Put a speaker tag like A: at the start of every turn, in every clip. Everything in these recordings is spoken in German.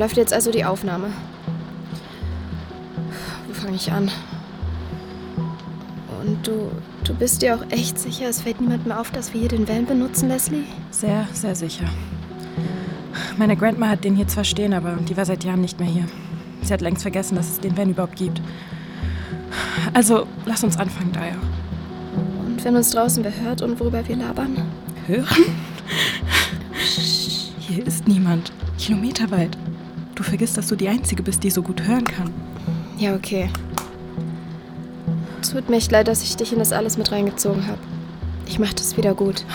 A: Läuft jetzt also die Aufnahme. Wo fange ich an? Und du, du bist dir auch echt sicher, es fällt niemandem auf, dass wir hier den Van benutzen, Leslie?
B: Sehr, sehr sicher. Meine Grandma hat den hier zwar stehen, aber die war seit Jahren nicht mehr hier. Sie hat längst vergessen, dass es den Van überhaupt gibt. Also, lass uns anfangen, Daya.
A: Und wenn uns draußen wer hört und worüber wir labern?
B: Hören? Hier ist niemand. Kilometerweit. Du vergisst, dass du die Einzige bist, die so gut hören kann.
A: Ja, okay. Tut mir echt leid, dass ich dich in das alles mit reingezogen habe. Ich mach das wieder gut.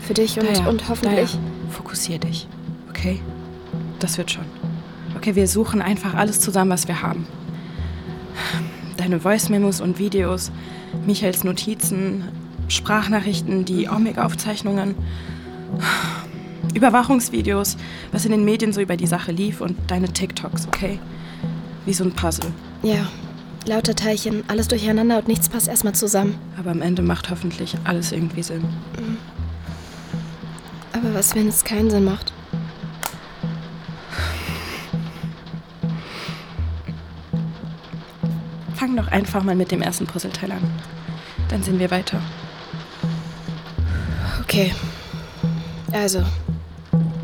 A: Für dich und,
B: Daya,
A: und hoffentlich.
B: Daya, fokussier dich. Okay? Das wird schon. Okay, wir suchen einfach alles zusammen, was wir haben. Deine Voice-Memos und Videos, Michaels Notizen, Sprachnachrichten, die Omega-Aufzeichnungen, Überwachungsvideos, was in den Medien so über die Sache lief und deine TikToks, okay? Wie so ein Puzzle.
A: Ja, lauter Teilchen, alles durcheinander und nichts passt erstmal zusammen.
B: Aber am Ende macht hoffentlich alles irgendwie Sinn.
A: Aber was, wenn es keinen Sinn macht?
B: Fang doch einfach mal mit dem ersten Puzzleteil an. Dann sehen wir weiter.
A: Okay. Also,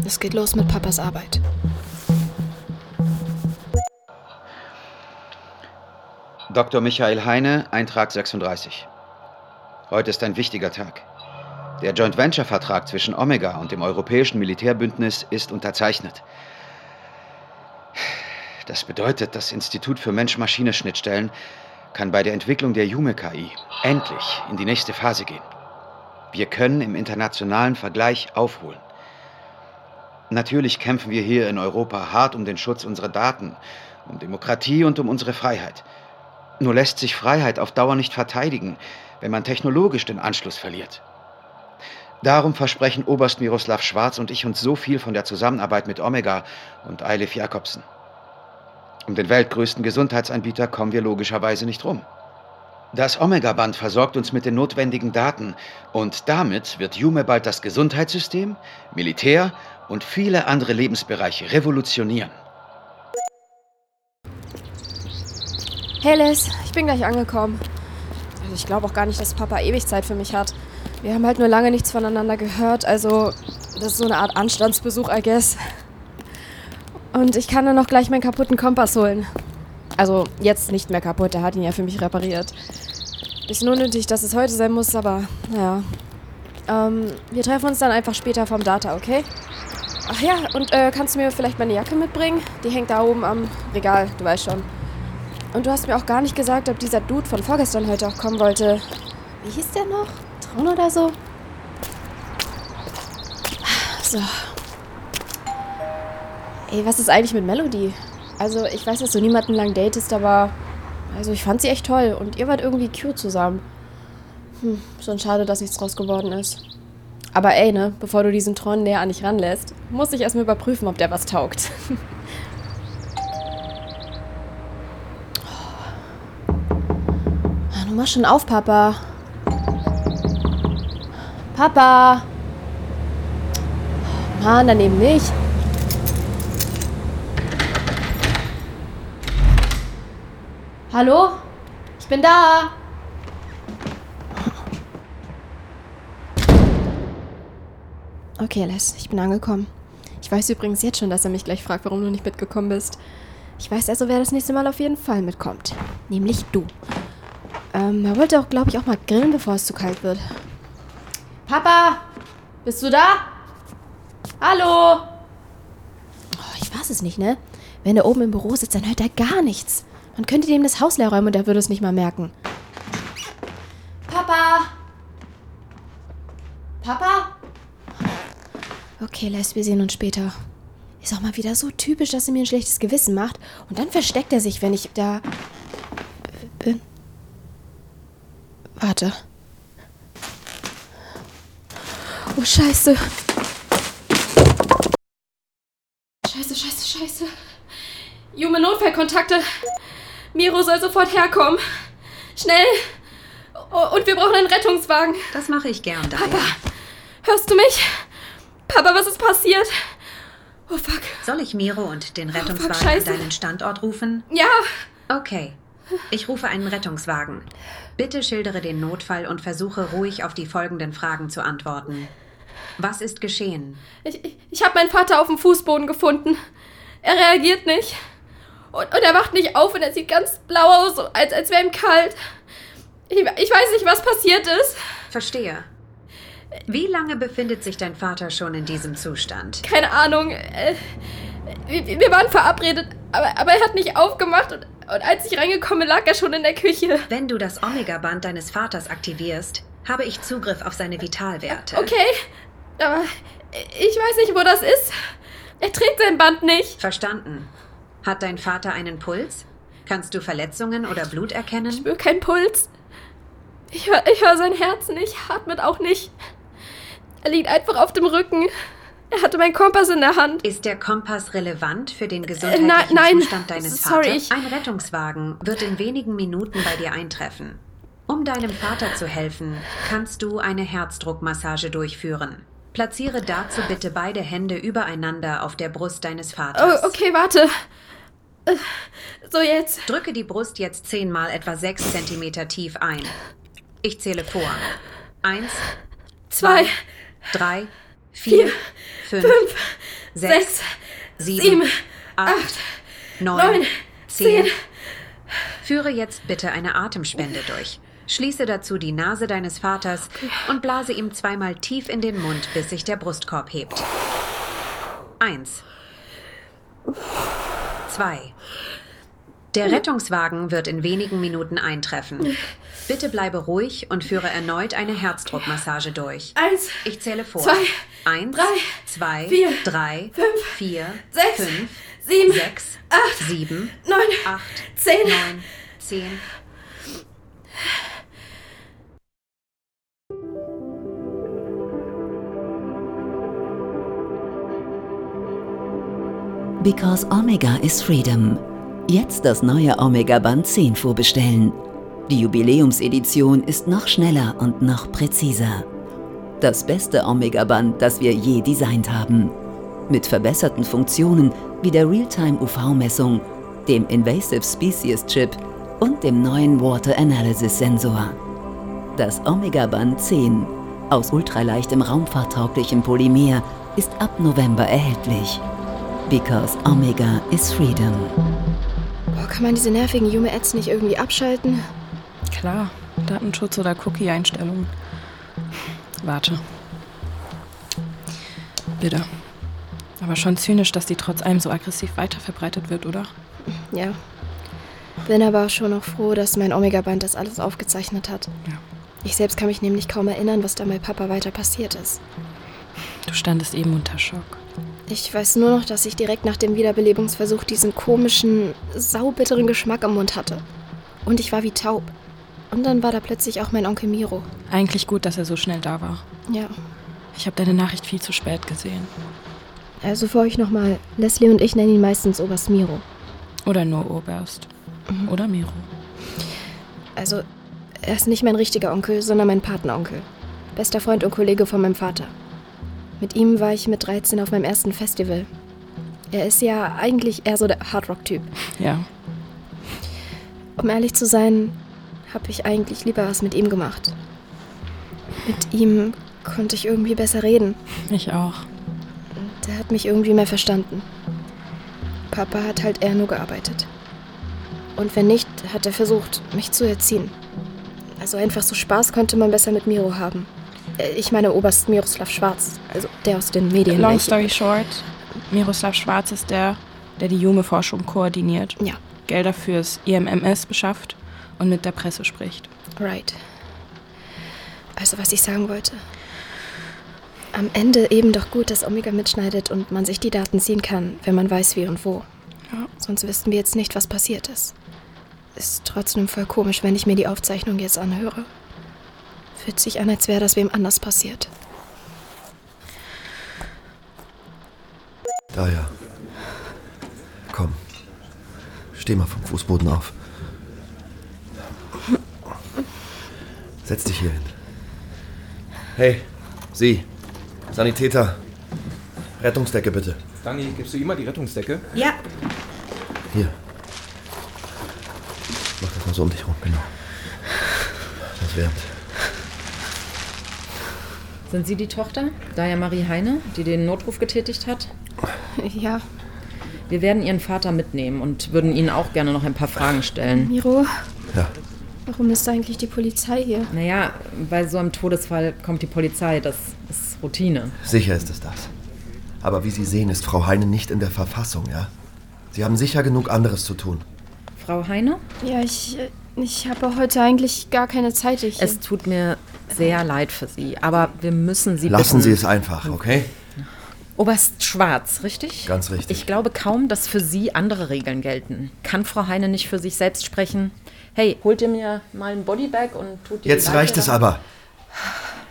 A: es geht los mit Papas Arbeit.
C: Dr. Michael Heine, Eintrag 36. Heute ist ein wichtiger Tag. Der Joint Venture Vertrag zwischen Omega und dem Europäischen Militärbündnis ist unterzeichnet. Das bedeutet, das Institut für Mensch-Maschine-Schnittstellen kann bei der Entwicklung der Jume-KI endlich in die nächste Phase gehen. Wir können im internationalen Vergleich aufholen. Natürlich kämpfen wir hier in Europa hart um den Schutz unserer Daten, um Demokratie und um unsere Freiheit. Nur lässt sich Freiheit auf Dauer nicht verteidigen, wenn man technologisch den Anschluss verliert. Darum versprechen Oberst Miroslav Schwarz und ich uns so viel von der Zusammenarbeit mit Omega und Eilif Jakobsen. Um den weltgrößten Gesundheitsanbieter kommen wir logischerweise nicht rum. Das Omega-Band versorgt uns mit den notwendigen Daten und damit wird Jume bald das Gesundheitssystem, Militär und viele andere Lebensbereiche revolutionieren.
A: Hey Les, ich bin gleich angekommen. Also ich glaube auch gar nicht, dass Papa ewig Zeit für mich hat. Wir haben halt nur lange nichts voneinander gehört, also das ist so eine Art Anstandsbesuch, I guess. Und ich kann dann noch gleich meinen kaputten Kompass holen. Also jetzt nicht mehr kaputt, er hat ihn ja für mich repariert. Bisschen unnötig, dass es heute sein muss, aber naja. Ähm, wir treffen uns dann einfach später vom Data, okay? Ach ja, und äh, kannst du mir vielleicht meine Jacke mitbringen? Die hängt da oben am Regal, du weißt schon. Und du hast mir auch gar nicht gesagt, ob dieser Dude von vorgestern heute auch kommen wollte. Wie hieß der noch? Traun oder so? So. Ey, was ist eigentlich mit Melody? Also, ich weiß, dass du niemanden lang datest, aber. Also, ich fand sie echt toll und ihr wart irgendwie cute zusammen. Hm, schon schade, dass nichts draus geworden ist. Aber ey, ne, bevor du diesen Tron näher an dich ranlässt, muss ich erstmal überprüfen, ob der was taugt. Ah, Du machst schon auf, Papa. Papa! Oh, Mann, daneben nicht. Hallo? Ich bin da. Okay, Les, ich bin angekommen. Ich weiß übrigens jetzt schon, dass er mich gleich fragt, warum du nicht mitgekommen bist. Ich weiß also, wer das nächste Mal auf jeden Fall mitkommt. Nämlich du. Ähm, er wollte auch, glaube ich, auch mal grillen, bevor es zu kalt wird. Papa! Bist du da? Hallo! Oh, ich weiß es nicht, ne? Wenn er oben im Büro sitzt, dann hört er gar nichts. Man könnte dem das Haus leer räumen und er würde es nicht mal merken. Papa! Papa? Okay, Les, wir sehen uns später. Ist auch mal wieder so typisch, dass er mir ein schlechtes Gewissen macht. Und dann versteckt er sich, wenn ich da bin. Warte. Oh, scheiße. Scheiße, scheiße, scheiße. Jume Notfallkontakte. Miro soll sofort herkommen. Schnell. Oh, und wir brauchen einen Rettungswagen.
D: Das mache ich gern, Daya.
A: Papa, hörst du mich? Papa, was ist passiert? Oh fuck.
D: Soll ich Miro und den Rettungswagen
A: fuck,
D: an deinen Standort rufen?
A: Ja,
D: Okay. Ich rufe einen Rettungswagen. Bitte schildere den Notfall und versuche ruhig auf die folgenden Fragen zu antworten. Was ist geschehen?
A: ich, ich, ich habe meinen Vater auf dem Fußboden gefunden. Er reagiert nicht. Und, und er wacht nicht auf und er sieht ganz blau aus, als, als wäre ihm kalt. Ich, ich weiß nicht, was passiert ist.
D: Verstehe. Wie lange befindet sich dein Vater schon in diesem Zustand?
A: Keine Ahnung. Äh, wir, waren verabredet, aber, aber er hat nicht aufgemacht und, und als ich reingekommen lag er schon in der Küche.
D: Wenn du das Omega-Band deines Vaters aktivierst, habe ich Zugriff auf seine Vitalwerte.
A: Okay, aber ich weiß nicht, wo das ist. Er trägt sein Band nicht.
D: Verstanden. Hat dein Vater einen Puls? Kannst du Verletzungen oder Blut
A: Ich
D: erkennen?
A: spüre keinen Puls. Ich höre ich hör sein Herz nicht, atmet auch nicht. Er liegt einfach auf dem Rücken. Er hatte meinen Kompass in der Hand.
D: Ist der Kompass relevant für den gesundheitlichen
A: nein, nein.
D: Zustand deines
A: Sorry,
D: Vaters? Ein Rettungswagen wird in wenigen Minuten bei dir eintreffen. Um deinem Vater zu helfen, kannst du eine Herzdruckmassage durchführen. Platziere dazu bitte beide Hände übereinander auf der Brust deines Vaters.
A: Oh, okay, warte. Äh, So, jetzt.
D: Drücke die Brust jetzt zehnmal etwa sechs Zentimeter tief ein. Ich zähle vor. Eins,
A: Zwei,
D: drei, vier, fünf, sechs,
A: sechs,
D: sieben,
A: sieben,
D: acht,
A: acht,
D: neun,
A: neun,
D: zehn.
A: zehn.
D: Führe jetzt bitte eine Atemspende durch. Schließe dazu die Nase deines Vaters und blase ihm zweimal tief in den Mund, bis sich der Brustkorb hebt. Eins. Zwei. Der Rettungswagen wird in wenigen Minuten eintreffen. Bitte bleibe ruhig und führe erneut eine Herzdruckmassage durch.
A: Eins,
D: Ich zähle vor.
A: Zwei,
D: Eins,
A: drei,
D: zwei,
A: vier,
D: drei,
A: fünf,
D: vier,
A: sechs,
D: fünf,
A: sieben,
D: sechs,
A: acht,
D: sieben,
A: neun,
D: acht,
A: zehn.
D: neun, zehn.
E: Because Omega is Freedom. Jetzt das neue Omega Band 10 vorbestellen. Die Jubiläumsedition ist noch schneller und noch präziser. Das beste Omega Band, das wir je designt haben. Mit verbesserten Funktionen wie der Realtime UV-Messung, dem Invasive Species Chip und dem neuen Water Analysis Sensor. Das Omega Band 10 aus ultraleichtem raumfahrttauglichem Polymer ist ab November erhältlich. Because Omega is Freedom.
A: Boah, kann man diese nervigen Yume-Ads nicht irgendwie abschalten?
B: Klar, Datenschutz oder Cookie-Einstellungen. Warte. Bitte. Aber schon zynisch, dass die trotz allem so aggressiv weiterverbreitet wird, oder?
A: Ja. Bin aber schon noch froh, dass mein Omega-Band das alles aufgezeichnet hat.
B: Ja.
A: Ich selbst kann mich nämlich kaum erinnern, was da bei Papa weiter passiert ist.
B: Du standest eben unter Schock.
A: Ich weiß nur noch, dass ich direkt nach dem Wiederbelebungsversuch diesen komischen, saubitteren Geschmack im Mund hatte. Und ich war wie taub. Und dann war da plötzlich auch mein Onkel Miro.
B: Eigentlich gut, dass er so schnell da war.
A: Ja.
B: Ich habe deine Nachricht viel zu spät gesehen.
A: Also für euch nochmal. Leslie und ich nennen ihn meistens Oberst Miro.
B: Oder nur Oberst. Oder Miro.
A: Also, er ist nicht mein richtiger Onkel, sondern mein Patenonkel. Bester Freund und Kollege von meinem Vater. Mit ihm war ich mit 13 auf meinem ersten Festival. Er ist ja eigentlich eher so der Hardrock-Typ.
B: Ja.
A: Um ehrlich zu sein, habe ich eigentlich lieber was mit ihm gemacht. Mit ihm konnte ich irgendwie besser reden.
B: Ich auch.
A: Der hat mich irgendwie mehr verstanden. Papa hat halt eher nur gearbeitet. Und wenn nicht, hat er versucht, mich zu erziehen. Also einfach so Spaß konnte man besser mit Miro haben. Äh, Ich meine Oberst Miroslav Schwarz, also der aus den Medien.
B: Long story short, Miroslav Schwarz ist der, der die Jume-Forschung koordiniert,
A: Ja,
B: Gelder fürs IMMS beschafft und mit der Presse spricht.
A: right. Also was ich sagen wollte. Am Ende eben doch gut, dass Omega mitschneidet und man sich die Daten ziehen kann, wenn man weiß, wie und wo.
B: Ja.
A: Sonst wüssten wir jetzt nicht, was passiert ist. Ist trotzdem voll komisch, wenn ich mir die Aufzeichnung jetzt anhöre. Fühlt sich an, als wäre das wem anders passiert.
F: Da ja. Komm. Steh mal vom Fußboden auf. Setz dich hier hin. Hey, Sie. Sanitäter. Rettungsdecke bitte.
G: Dani, gibst du ihm mal die Rettungsdecke?
B: Ja.
F: Hier. Mach das mal so um dich rum, genau. Das wärmt.
H: Sind Sie die Tochter, Daya Marie Heine, die den Notruf getätigt hat?
A: Ja,
H: Wir werden Ihren Vater mitnehmen und würden Ihnen auch gerne noch ein paar Fragen stellen.
A: Miro,
F: Ja,
A: warum ist eigentlich die Polizei hier?
H: Naja, bei so einem Todesfall kommt die Polizei. Das ist Routine.
F: sicher ist es das. Aber wie Sie sehen, ist Frau Heine nicht in der Verfassung, ja? Sie haben sicher genug anderes zu tun.
H: Frau Heine?
A: Ja, ich, äh, ich habe heute eigentlich gar keine Zeit. Ich,
H: Es tut mir sehr leid für Sie, aber wir müssen Sie
F: Lassen
H: bitten.
F: Sie es einfach, okay?
H: Oberst Schwarz, richtig?
F: Ganz richtig.
H: Ich glaube kaum, dass für Sie andere Regeln gelten. Kann Frau Heine nicht für sich selbst sprechen? Hey, holt ihr mir mal ein Bodybag und tut die
F: Jetzt
H: Leiche
F: reicht es
H: da-
F: aber.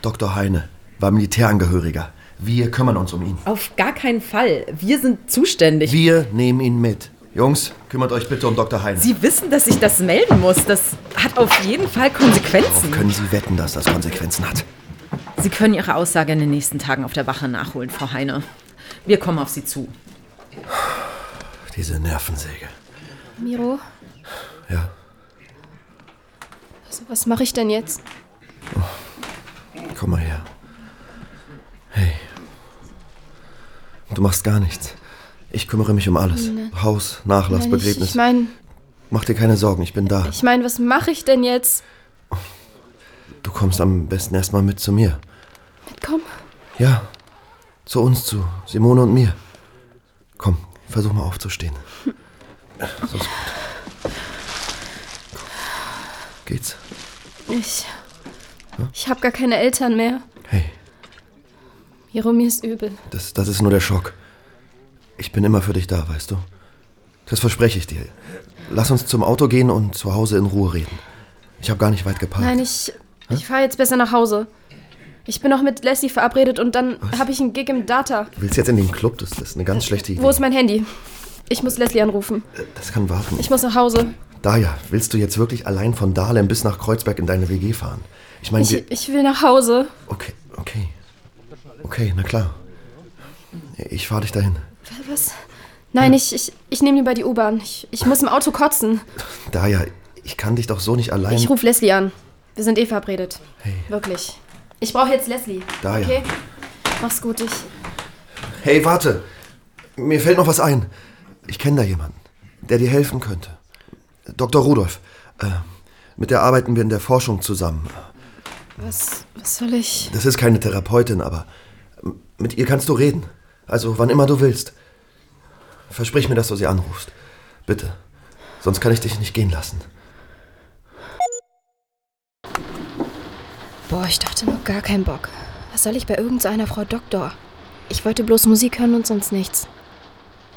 F: Dr. Heine war Militärangehöriger. Wir kümmern uns um ihn.
H: Auf gar keinen Fall. Wir sind zuständig.
F: Wir nehmen ihn mit. Jungs, kümmert euch bitte um Dr. Heine.
H: Sie wissen, dass ich das melden muss. Das hat auf jeden Fall Konsequenzen.
F: Darauf können Sie wetten, dass das Konsequenzen hat.
H: Sie können Ihre Aussage in den nächsten Tagen auf der Wache nachholen, Frau Heine. Wir kommen auf Sie zu.
F: Diese Nervensäge.
A: Miro,
F: Ja,
A: also was mache ich denn jetzt?
F: komm mal her. Hey. Du machst gar nichts. Ich kümmere mich um alles. Haus, Nachlass,
A: Nein, ich
F: Begräbnis.
A: ich meine,
F: Mach dir keine Sorgen, ich bin da.
A: ich mein, was mache ich denn jetzt?
F: Du kommst am besten erstmal mit zu mir.
A: Mitkommen?
F: Ja, zu uns, zu Simone und mir. Komm, versuch mal aufzustehen. So ist gut. Geht's?
A: Ich. Ich habe gar keine Eltern mehr.
F: Hey,
A: Miro, mir ist übel.
F: das, das ist nur der Schock. Ich bin immer für dich da, weißt du? Das verspreche ich dir. Lass uns zum Auto gehen und zu Hause in Ruhe reden. Ich habe gar nicht weit geparkt.
A: Nein, ich. Ich fahre jetzt besser nach Hause. Ich bin noch mit Leslie verabredet und dann habe ich einen Gig im Data.
F: Du willst jetzt in den Club? Das, ist eine ganz schlechte Idee.
A: Wo ist mein Handy? Ich muss Leslie anrufen.
F: Das kann warten.
A: Ich muss nach Hause.
F: Daja, willst du jetzt wirklich allein von Dahlem bis nach Kreuzberg in deine WG fahren? Ich meine,
A: Ich, ich will nach Hause.
F: Okay, okay. Okay, na klar. Ich fahre dich dahin.
A: Was? Nein, ich, ich, ich nehme lieber die U-Bahn. Ich, ich muss im Auto kotzen.
F: Daja, ich kann dich doch so nicht allein...
A: Ich rufe Leslie an. Wir sind eh verabredet.
F: Hey.
A: Wirklich. Ich brauche jetzt Leslie.
F: Da, ja.
A: Okay? Mach's gut. Ich.
F: Hey, warte! Mir fällt noch was ein. Ich kenne da jemanden, der dir helfen könnte. Dr. Rudolf. Äh, mit der arbeiten wir in der Forschung zusammen.
A: Was, was soll ich.
F: Das ist keine Therapeutin, aber mit ihr kannst du reden. Also wann immer du willst. Versprich mir, dass du sie anrufst. Bitte. Sonst kann ich dich nicht gehen lassen.
A: Boah, ich dachte nur gar keinen Bock. Was soll ich bei irgendeiner Frau Doktor? Ich wollte bloß Musik hören und sonst nichts.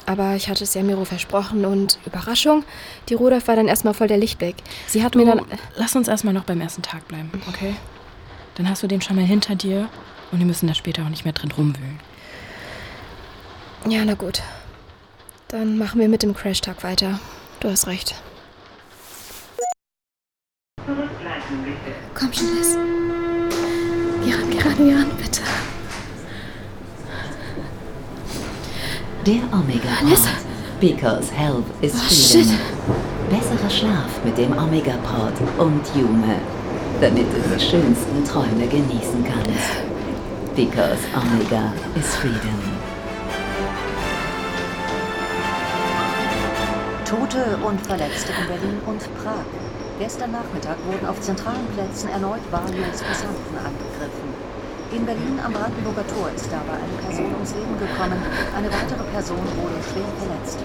A: Aber ich hatte es ja Miro versprochen und Überraschung, die Rudolf war dann erstmal voll der Lichtblick. Sie hat mir
B: Du,
A: dann.
B: lass uns erstmal noch beim ersten Tag bleiben, okay? Dann hast du den schon mal hinter dir und wir müssen da später auch nicht mehr drin rumwühlen.
A: Ja, na gut. Dann machen wir mit dem Crashtag weiter. Du hast recht. Komm schon, Liz. Geh ran, geh ran, geh ran, bitte.
E: Der Omega. Pod. Because health is
A: Oh,
E: freedom.
A: shit.
E: Besserer Schlaf mit dem Omega Pod und Jume. Damit du die schönsten Träume genießen kannst. Because Omega is freedom.
I: Tote und Verletzte in Berlin und Prag. Gestern Nachmittag wurden auf zentralen Plätzen erneut wahllos Passanten angegriffen. In Berlin am Brandenburger Tor ist dabei eine Person ums Leben gekommen. Eine weitere Person wurde schwer verletzt.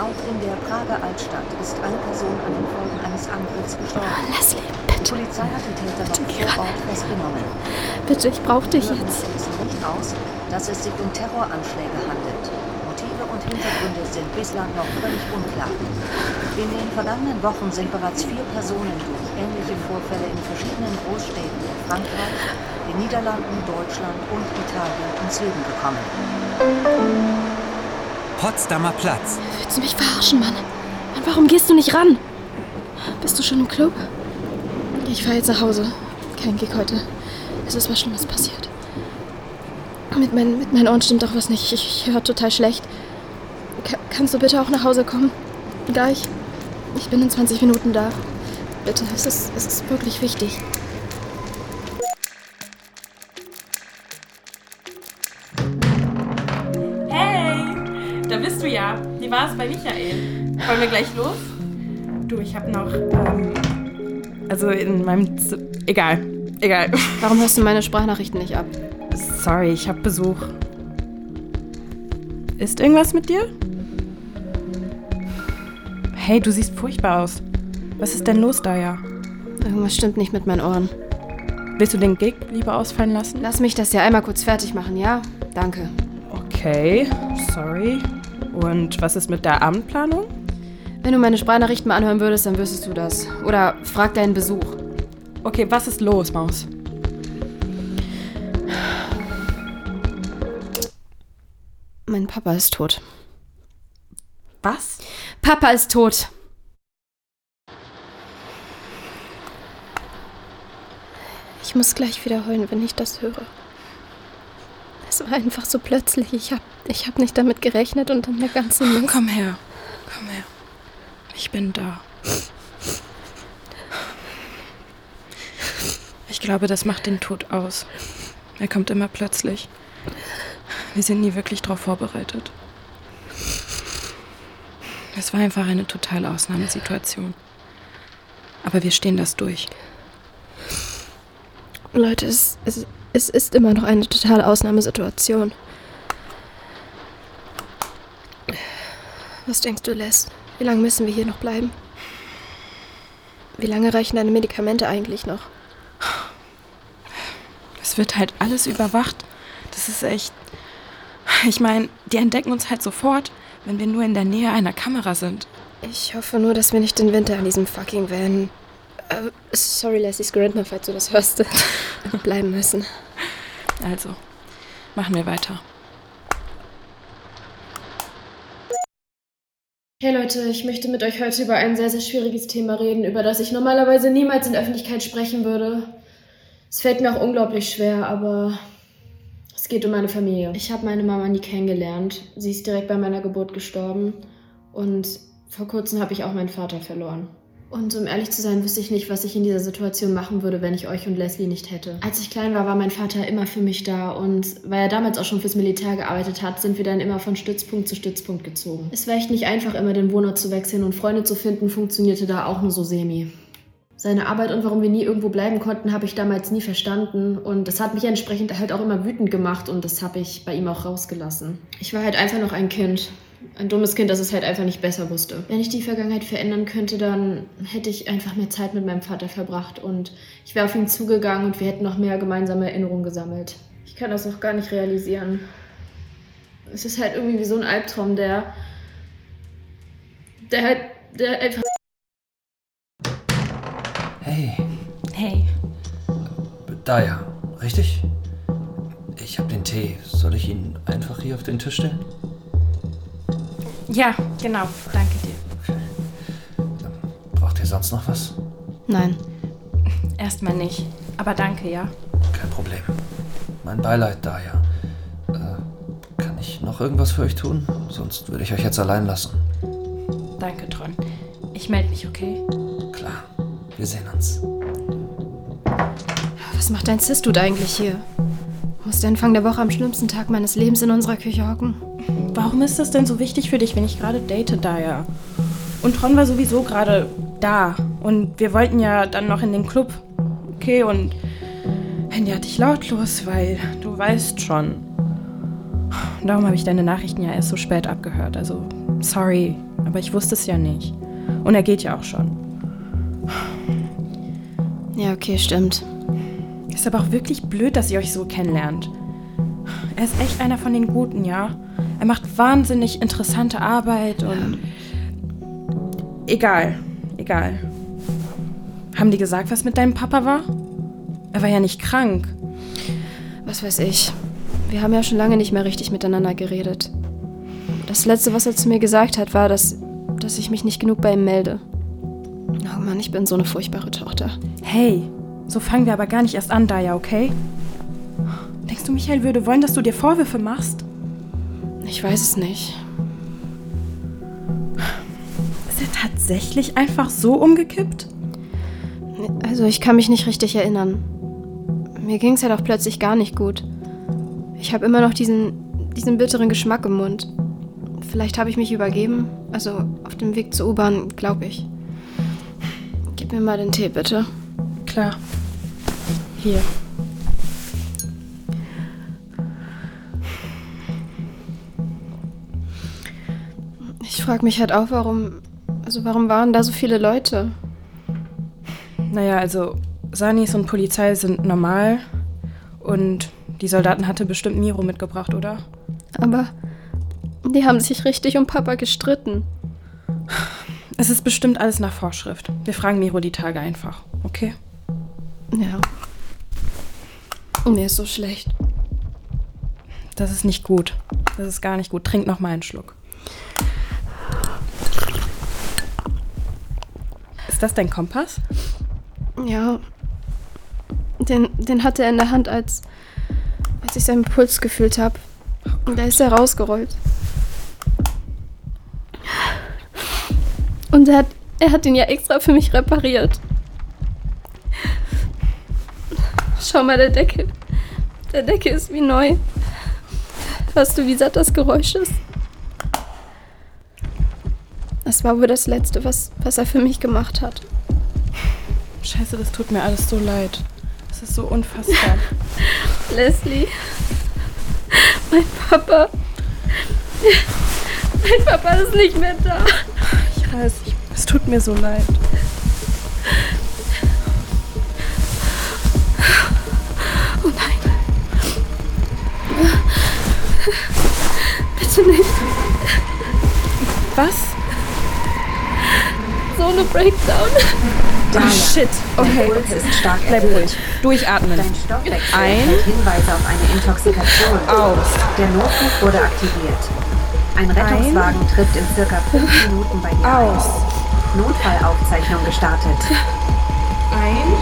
I: Auch in der Prager Altstadt ist eine Person an den Folgen eines Angriffs gestorben.
A: Leslie,
I: Die
A: bitte.
I: Polizei hat die Täter
A: geh
I: vor. Ort festgenommen.
A: Bitte, ich brauch dich jetzt.
I: schließen nicht aus, dass es sich um Terroranschläge handelt. Motive und Hintergründe sind bislang noch völlig unklar. In den vergangenen Wochen sind bereits vier Personen durch ähnliche Vorfälle in verschiedenen Großstädten in Frankreich, den Niederlanden, Deutschland und Italien ums Leben gekommen.
J: Potsdamer Platz.
A: Willst du mich verarschen, Mann? Mann, warum gehst du nicht ran? Bist du schon im Club? Ich fahre jetzt nach Hause. Kein Gig heute. Es ist was Schlimmes passiert. Mit, mein, mit meinen Ohren stimmt auch was nicht. Ich, ich höre total schlecht. Ka kannst du bitte auch nach Hause kommen? Gleich. Ich bin in 20 Minuten da. Bitte, es ist, es ist wirklich wichtig.
B: Hey, da bist du ja. Wie war es bei Michael? Wollen wir gleich los? Du, ich hab noch. Ähm, also in meinem. Z egal. Egal.
A: Warum hörst du meine Sprachnachrichten nicht ab?
B: Sorry, ich hab Besuch. Ist irgendwas mit dir? Hey, du siehst furchtbar aus. Was ist denn los, Daya?
A: Irgendwas stimmt nicht mit meinen Ohren.
B: Willst du den Gig lieber ausfallen lassen?
A: Lass mich das ja einmal kurz fertig machen, ja? Danke.
B: Okay, sorry. Und was ist mit der Abendplanung?
A: Wenn du meine Sprachnachrichten mal anhören würdest, dann wüsstest du das. Oder frag deinen Besuch.
B: Okay, was ist los, Maus?
A: Mein Papa ist tot.
B: Was?
A: Papa ist tot. Ich muss gleich wieder heulen, wenn ich das höre. Es war einfach so plötzlich. Ich hab, ich hab nicht damit gerechnet und dann der ganze Mist.
B: Komm her. Komm her. Ich bin da. Ich glaube, das macht den Tod aus. Er kommt immer plötzlich. Wir sind nie wirklich darauf vorbereitet. Es war einfach eine totale Ausnahmesituation. Aber wir stehen das durch.
A: Leute, es, es, es ist immer noch eine totale Ausnahmesituation. Was denkst du, Les? Wie lange müssen wir hier noch bleiben? Wie lange reichen deine Medikamente eigentlich noch?
B: Es wird halt alles überwacht. Das ist echt. Ich meine, die entdecken uns halt sofort, wenn wir nur in der Nähe einer Kamera sind.
A: Ich hoffe nur, dass wir nicht den Winter in diesem fucking Van. Äh, sorry, Leslie's Grandma, falls du das hörst. bleiben müssen.
B: Also, machen wir weiter.
A: Hey Leute, ich möchte mit euch heute über ein sehr, sehr schwieriges Thema reden, über das ich normalerweise niemals in Öffentlichkeit sprechen würde. Es fällt mir auch unglaublich schwer, aber es geht um meine Familie. Ich habe meine Mama nie kennengelernt. Sie ist direkt bei meiner Geburt gestorben und vor kurzem habe ich auch meinen Vater verloren. Und um ehrlich zu sein, wüsste ich nicht, was ich in dieser Situation machen würde, wenn ich euch und Leslie nicht hätte. Als ich klein war, war mein Vater immer für mich da und weil er damals auch schon fürs Militär gearbeitet hat, sind wir dann immer von Stützpunkt zu Stützpunkt gezogen. Es war echt nicht einfach, immer den Wohnort zu wechseln und Freunde zu finden, funktionierte da auch nur so semi. Seine Arbeit und warum wir nie irgendwo bleiben konnten, habe ich damals nie verstanden und das hat mich entsprechend halt auch immer wütend gemacht und das habe ich bei ihm auch rausgelassen. Ich war halt einfach noch ein Kind ein dummes Kind, das es halt einfach nicht besser wusste. Wenn ich die Vergangenheit verändern könnte, dann hätte ich einfach mehr Zeit mit meinem Vater verbracht und ich wäre auf ihn zugegangen und wir hätten noch mehr gemeinsame Erinnerungen gesammelt. Ich kann das noch gar nicht realisieren. Es ist halt irgendwie wie so ein Albtraum, der. der halt. der einfach.
G: Hey,
B: Hey,
G: da ja, richtig? Ich habe den Tee. Soll ich ihn einfach hier auf den Tisch stellen?
B: ja, genau. Danke dir.
G: Braucht ihr sonst noch was?
A: Nein.
B: Erstmal nicht. Aber danke, ja.
G: Kein Problem. Mein Beileid da ja. Äh, kann ich noch irgendwas für euch tun? Sonst würde ich euch jetzt allein lassen.
B: Danke, Tron. Ich melde mich, okay?
G: Wir sehen uns.
A: Was macht dein Cis-Dude eigentlich hier? Muss der Anfang der Woche am schlimmsten Tag meines Lebens in unserer Küche hocken?
B: Warum ist das denn so wichtig für dich, wenn ich gerade date, Daya? Und Tron war sowieso gerade da. Und wir wollten ja dann noch in den Club. Okay, und Handy hatte ich lautlos, weil du weißt schon. Darum habe ich deine Nachrichten ja erst so spät abgehört. Also, sorry, aber ich wusste es ja nicht. Und er geht ja auch schon.
A: Ja, okay, stimmt.
B: Ist aber auch wirklich blöd, dass ihr euch so kennenlernt. Er ist echt einer von den Guten, ja. Er macht wahnsinnig interessante Arbeit und. Egal, egal. Haben die gesagt, was mit deinem Papa war? Er war ja nicht krank.
A: Was weiß ich. Wir haben ja schon lange nicht mehr richtig miteinander geredet. Das Letzte, was er zu mir gesagt hat, war, dass, dass ich mich nicht genug bei ihm melde. Oh Mann, ich bin so eine furchtbare Tochter.
B: Hey, so fangen wir aber gar nicht erst an, Daya, okay? Denkst du, Michael würde wollen, dass du dir Vorwürfe machst?
A: Ich weiß es nicht.
B: tatsächlich einfach so umgekippt?
A: Also ich kann mich nicht richtig erinnern. Mir ging es ja doch plötzlich gar nicht gut. Ich habe immer noch diesen, diesen bitteren Geschmack im Mund. Vielleicht habe ich mich übergeben. Also auf dem Weg zur U-Bahn, glaube ich. Gib mir mal den Tee, bitte.
B: Klar. Hier.
A: Ich frage mich halt auch, warum. Also warum waren da so viele Leute?
B: Naja, also Sanis und Polizei sind normal und die Soldaten hatte bestimmt Miro mitgebracht, oder?
A: Aber die haben sich richtig um Papa gestritten.
B: Es ist bestimmt alles nach Vorschrift. Wir fragen Miro die Tage einfach, okay?
A: Ja. Mir ist so schlecht.
B: Das ist nicht gut. Das ist gar nicht gut. Trink noch mal einen Schluck. Ist das dein Kompass?
A: Ja. Den, den hatte er in der Hand, als, als ich seinen Puls gefühlt habe. Und da ist er rausgerollt. Und er hat, er hat ihn ja extra für mich repariert. Schau mal, der Deckel. Der Deckel ist wie neu. Hörst du, wie satt das Geräusch ist? Das war wohl das Letzte, was, was er für mich gemacht hat.
B: Scheiße, das tut mir alles so leid. Das ist so unfassbar.
A: Leslie. Mein Papa. Mein Papa ist nicht mehr da.
B: Ich weiß, es tut mir so leid. Was?
A: So eine Breakdown.
D: Daya,
B: Shit.
D: dein
B: Okay,
D: Puls
B: okay.
D: ist stark
B: Bleib ruhig. Durchatmen.
D: Dein Stoffwechsel
B: Ein.
D: Hinweise auf eine Intoxikation.
B: Aus.
D: Der Notruf wurde aktiviert. Ein Rettungswagen trifft in circa fünf Minuten bei dir
B: Aus.
D: ein. Notfallaufzeichnung gestartet.
B: Ein.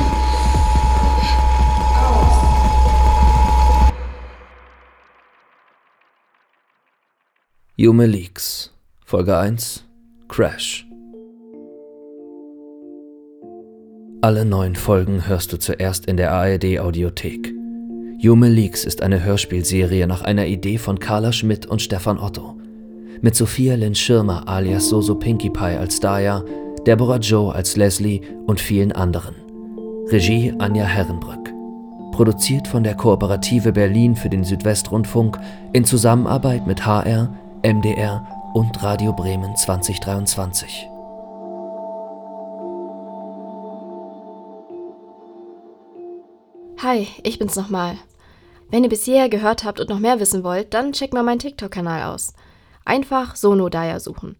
G: Yume Leaks. Folge 1. Crash. Alle neun Folgen hörst du zuerst in der ARD Audiothek. Yume Leaks ist eine Hörspielserie nach einer Idee von Carla Schmidt und Stefan Otto. Mit Sophia Lynn Schirmer alias Soso Pinkie Pie als Daya, Deborah Joe als Leslie und vielen anderen. Regie Anja Herrenbrück. Produziert von der Kooperative Berlin für den Südwestrundfunk in Zusammenarbeit mit HR, MDR und Radio Bremen 2023.
A: Hi, ich bin's nochmal. Wenn ihr bis hierher gehört habt und noch mehr wissen wollt, dann checkt mal meinen TikTok-Kanal aus. Einfach Sono Daya suchen.